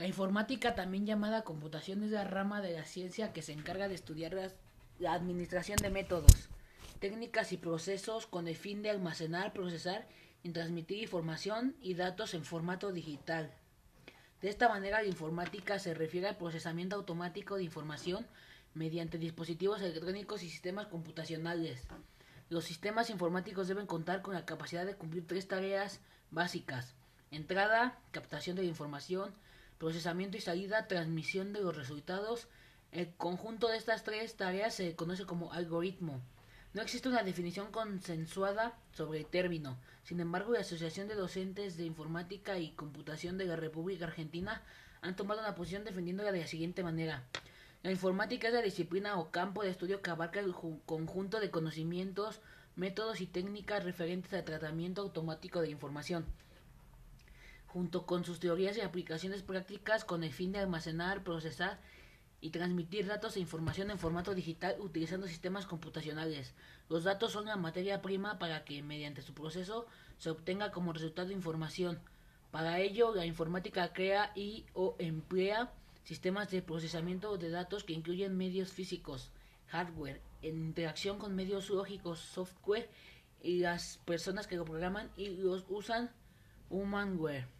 La informática, también llamada computación, es la rama de la ciencia que se encarga de estudiar la administración de métodos, técnicas y procesos con el fin de almacenar, procesar y transmitir información y datos en formato digital. De esta manera, la informática se refiere al procesamiento automático de información mediante dispositivos electrónicos y sistemas computacionales. Los sistemas informáticos deben contar con la capacidad de cumplir tres tareas básicas. Entrada, captación de información, procesamiento y salida, transmisión de los resultados. El conjunto de estas tres tareas se conoce como algoritmo. No existe una definición consensuada sobre el término. Sin embargo, la Asociación de Docentes de Informática y Computación de la República Argentina han tomado una posición defendiéndola de la siguiente manera. La informática es la disciplina o campo de estudio que abarca el ju- conjunto de conocimientos, métodos y técnicas referentes al tratamiento automático de información, junto con sus teorías y aplicaciones prácticas con el fin de almacenar, procesar y transmitir datos e información en formato digital utilizando sistemas computacionales. Los datos son la materia prima para que, mediante su proceso, se obtenga como resultado información. Para ello, la informática crea y o emplea sistemas de procesamiento de datos que incluyen medios físicos, hardware, en interacción con medios lógicos, software y las personas que lo programan y los usan, humanware.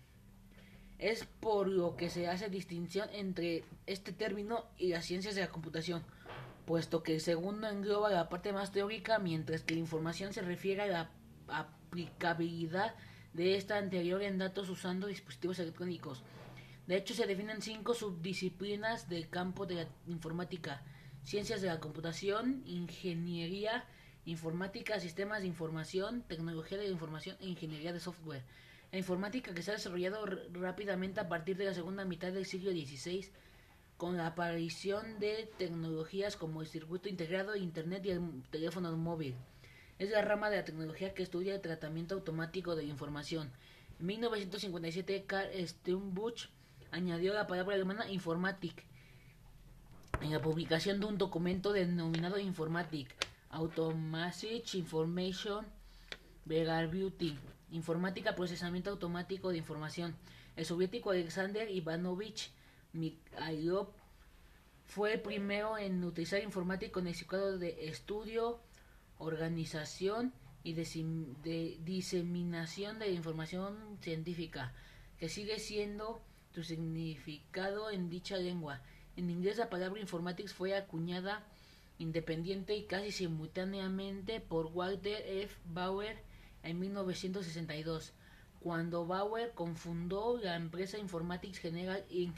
Es por lo que se hace distinción entre este término y las ciencias de la computación, puesto que el segundo engloba la parte más teórica, mientras que la información se refiere a la aplicabilidad de esta anterior en datos usando dispositivos electrónicos. De hecho, se definen cinco subdisciplinas del campo de la informática. Ciencias de la computación, ingeniería informática, sistemas de información, tecnología de la información e ingeniería de software. La informática que se ha desarrollado rápidamente a partir de la segunda mitad del siglo XVI con la aparición de tecnologías como el circuito integrado, Internet y el teléfono móvil. Es la rama de la tecnología que estudia el tratamiento automático de información. En 1957, Karl Steinbuch añadió la palabra alemana Informatik en la publicación de un documento denominado Informatik, Automatic Information Beauty, Informática, Procesamiento Automático de Información. El soviético Alexander Ivanovich Mikhailov fue el primero en utilizar informática con el significado de estudio, organización y de diseminación de información científica, que sigue siendo su significado en dicha lengua. En inglés la palabra informatics fue acuñada independiente y casi simultáneamente por Walter F. Bauer en 1962, cuando Bauer confundó la empresa Informatics General Inc.